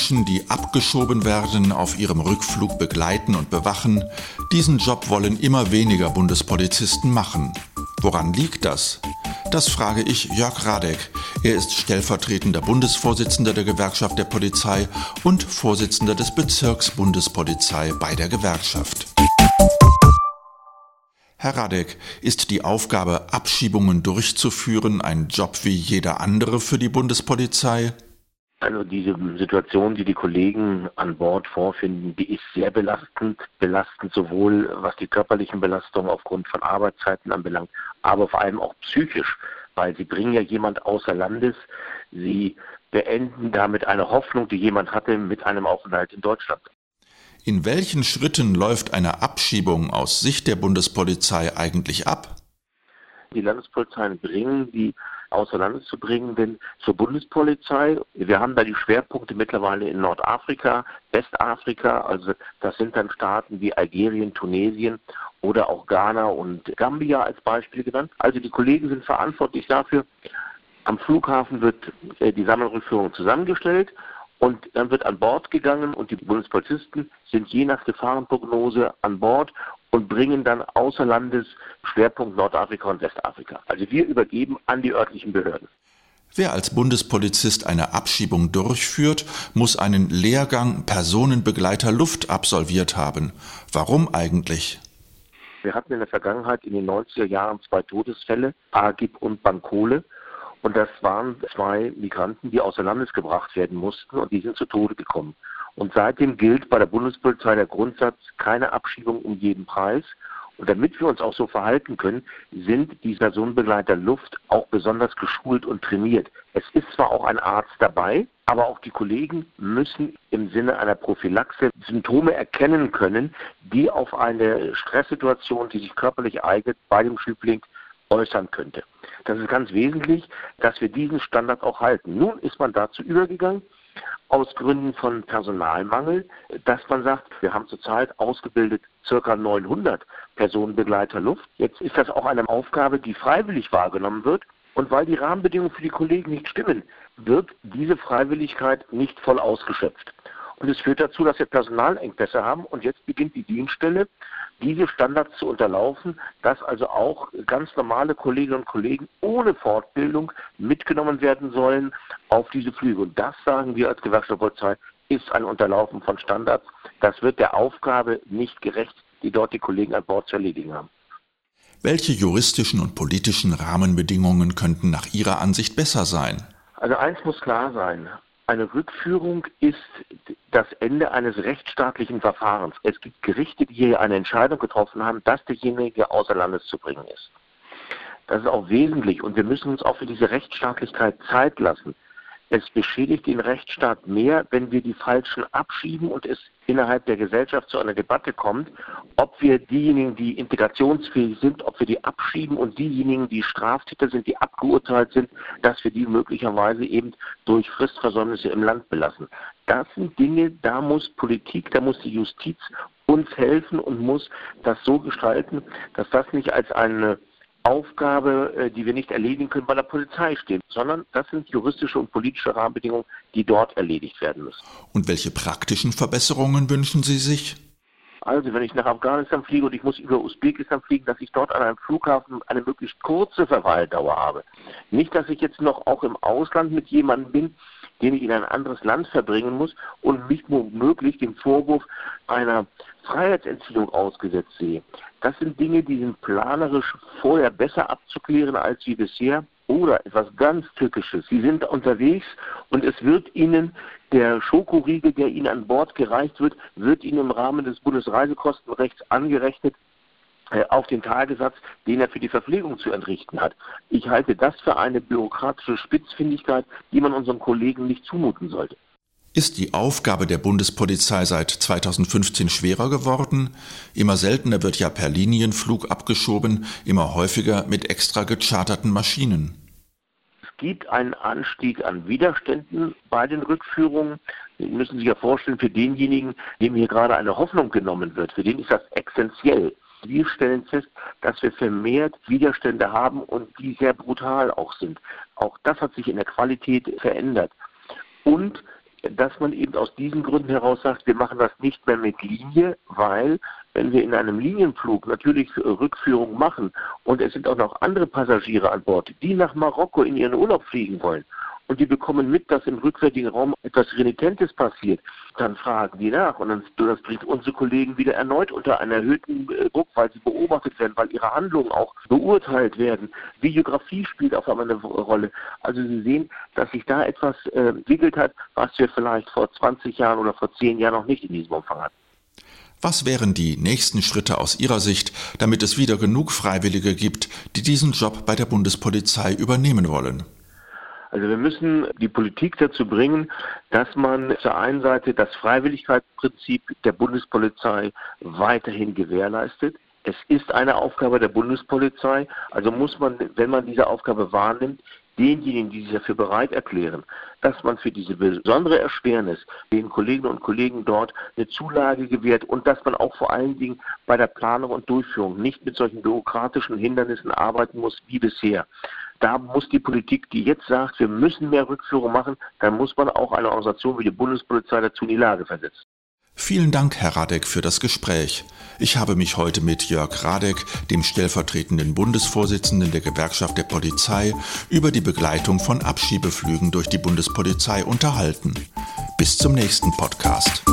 Menschen, die abgeschoben werden, auf ihrem Rückflug begleiten und bewachen, diesen Job wollen immer weniger Bundespolizisten machen. Woran liegt das? Das frage ich Jörg Radek. Er ist stellvertretender Bundesvorsitzender der Gewerkschaft der Polizei und Vorsitzender des Bezirksbundespolizei bei der Gewerkschaft. Herr Radek, ist die Aufgabe, Abschiebungen durchzuführen, ein Job wie jeder andere für die Bundespolizei? Also diese Situation, die die Kollegen an Bord vorfinden, die ist sehr belastend. Belastend sowohl was die körperlichen Belastungen aufgrund von Arbeitszeiten anbelangt, aber vor allem auch psychisch, weil sie bringen ja jemand außer Landes, sie beenden damit eine Hoffnung, die jemand hatte mit einem Aufenthalt in Deutschland. In welchen Schritten läuft eine Abschiebung aus Sicht der Bundespolizei eigentlich ab? Die Landespolizeien bringen die außer Landes zu bringen bin zur Bundespolizei. Wir haben da die Schwerpunkte mittlerweile in Nordafrika, Westafrika, also das sind dann Staaten wie Algerien, Tunesien oder auch Ghana und Gambia als Beispiel genannt. Also die Kollegen sind verantwortlich dafür. Am Flughafen wird äh, die Sammelrückführung zusammengestellt und dann wird an Bord gegangen und die Bundespolizisten sind je nach Gefahrenprognose an Bord und bringen dann außer Landes Schwerpunkt Nordafrika und Westafrika. Also wir übergeben an die örtlichen Behörden. Wer als Bundespolizist eine Abschiebung durchführt, muss einen Lehrgang Personenbegleiter Luft absolviert haben. Warum eigentlich? Wir hatten in der Vergangenheit in den 90er Jahren zwei Todesfälle, Agib und Bankole. Und das waren zwei Migranten, die außer Landes gebracht werden mussten und die sind zu Tode gekommen. Und seitdem gilt bei der Bundespolizei der Grundsatz, keine Abschiebung um jeden Preis. Und damit wir uns auch so verhalten können, sind die Personenbegleiter Luft auch besonders geschult und trainiert. Es ist zwar auch ein Arzt dabei, aber auch die Kollegen müssen im Sinne einer Prophylaxe Symptome erkennen können, die auf eine Stresssituation, die sich körperlich eignet, bei dem Schübling äußern könnte. Das ist ganz wesentlich, dass wir diesen Standard auch halten. Nun ist man dazu übergegangen, aus Gründen von Personalmangel, dass man sagt, wir haben zurzeit ausgebildet ca. 900 Personenbegleiter Luft. Jetzt ist das auch eine Aufgabe, die freiwillig wahrgenommen wird. Und weil die Rahmenbedingungen für die Kollegen nicht stimmen, wird diese Freiwilligkeit nicht voll ausgeschöpft. Und es führt dazu, dass wir Personalengpässe haben. Und jetzt beginnt die Dienststelle, diese Standards zu unterlaufen, dass also auch ganz normale Kolleginnen und Kollegen ohne Fortbildung mitgenommen werden sollen auf diese Flüge. Und das sagen wir als Gewerkschaftspolizei, ist ein Unterlaufen von Standards. Das wird der Aufgabe nicht gerecht, die dort die Kollegen an Bord zu erledigen haben. Welche juristischen und politischen Rahmenbedingungen könnten nach Ihrer Ansicht besser sein? Also eins muss klar sein. Eine Rückführung ist das Ende eines rechtsstaatlichen Verfahrens. Es gibt Gerichte, die hier eine Entscheidung getroffen haben, dass derjenige außer Landes zu bringen ist. Das ist auch wesentlich und wir müssen uns auch für diese Rechtsstaatlichkeit Zeit lassen. Es beschädigt den Rechtsstaat mehr, wenn wir die Falschen abschieben und es innerhalb der Gesellschaft zu einer Debatte kommt, ob wir diejenigen, die integrationsfähig sind, ob wir die abschieben und diejenigen, die Straftäter sind, die abgeurteilt sind, dass wir die möglicherweise eben durch Fristversäumnisse im Land belassen. Das sind Dinge, da muss Politik, da muss die Justiz uns helfen und muss das so gestalten, dass das nicht als eine Aufgabe, äh, die wir nicht erledigen können, bei der Polizei steht, sondern das sind juristische und politische Rahmenbedingungen, die dort erledigt werden müssen. Und welche praktischen Verbesserungen wünschen Sie sich? Also wenn ich nach Afghanistan fliege und ich muss über Usbekistan fliegen, dass ich dort an einem Flughafen eine möglichst kurze Verweildauer habe. Nicht, dass ich jetzt noch auch im Ausland mit jemandem bin, den ich in ein anderes Land verbringen muss und mich womöglich dem Vorwurf einer Freiheitsentziehung ausgesetzt sehe. Das sind Dinge, die sind planerisch vorher besser abzuklären als wie bisher. Oder etwas ganz Tückisches. Sie sind unterwegs und es wird Ihnen der Schokoriegel, der Ihnen an Bord gereicht wird, wird Ihnen im Rahmen des Bundesreisekostenrechts angerechnet auf den Tagesatz, den er für die Verpflegung zu entrichten hat. Ich halte das für eine bürokratische Spitzfindigkeit, die man unseren Kollegen nicht zumuten sollte. Ist die Aufgabe der Bundespolizei seit 2015 schwerer geworden? Immer seltener wird ja per Linienflug abgeschoben, immer häufiger mit extra gecharterten Maschinen. Es gibt einen Anstieg an Widerständen bei den Rückführungen. Sie müssen sich ja vorstellen, für denjenigen, dem hier gerade eine Hoffnung genommen wird, für den ist das essentiell. Wir stellen fest, dass wir vermehrt Widerstände haben und die sehr brutal auch sind. Auch das hat sich in der Qualität verändert. Und dass man eben aus diesen Gründen heraus sagt, wir machen das nicht mehr mit Linie, weil wenn wir in einem Linienflug natürlich Rückführung machen und es sind auch noch andere Passagiere an Bord, die nach Marokko in ihren Urlaub fliegen wollen und die bekommen mit, dass im rückwärtigen Raum etwas Renitentes passiert, dann fragen die nach und dann, das bringt unsere Kollegen wieder erneut unter einen erhöhten äh, Druck, weil sie beobachtet werden, weil ihre Handlungen auch beurteilt werden. Videografie spielt auf einmal eine Rolle. Also Sie sehen, dass sich da etwas äh, entwickelt hat, was wir vielleicht vor 20 Jahren oder vor 10 Jahren noch nicht in diesem Umfang hatten. Was wären die nächsten Schritte aus Ihrer Sicht, damit es wieder genug Freiwillige gibt, die diesen Job bei der Bundespolizei übernehmen wollen? Also wir müssen die Politik dazu bringen, dass man zur einen Seite das Freiwilligkeitsprinzip der Bundespolizei weiterhin gewährleistet. Es ist eine Aufgabe der Bundespolizei, also muss man, wenn man diese Aufgabe wahrnimmt, denjenigen, die sich dafür bereit erklären, dass man für diese besondere Erschwernis den Kolleginnen und Kollegen dort eine Zulage gewährt und dass man auch vor allen Dingen bei der Planung und Durchführung nicht mit solchen bürokratischen Hindernissen arbeiten muss wie bisher da muss die Politik, die jetzt sagt, wir müssen mehr Rückführung machen, dann muss man auch eine Organisation wie die Bundespolizei dazu in die Lage versetzen. Vielen Dank, Herr Radek, für das Gespräch. Ich habe mich heute mit Jörg Radek, dem stellvertretenden Bundesvorsitzenden der Gewerkschaft der Polizei, über die Begleitung von Abschiebeflügen durch die Bundespolizei unterhalten. Bis zum nächsten Podcast.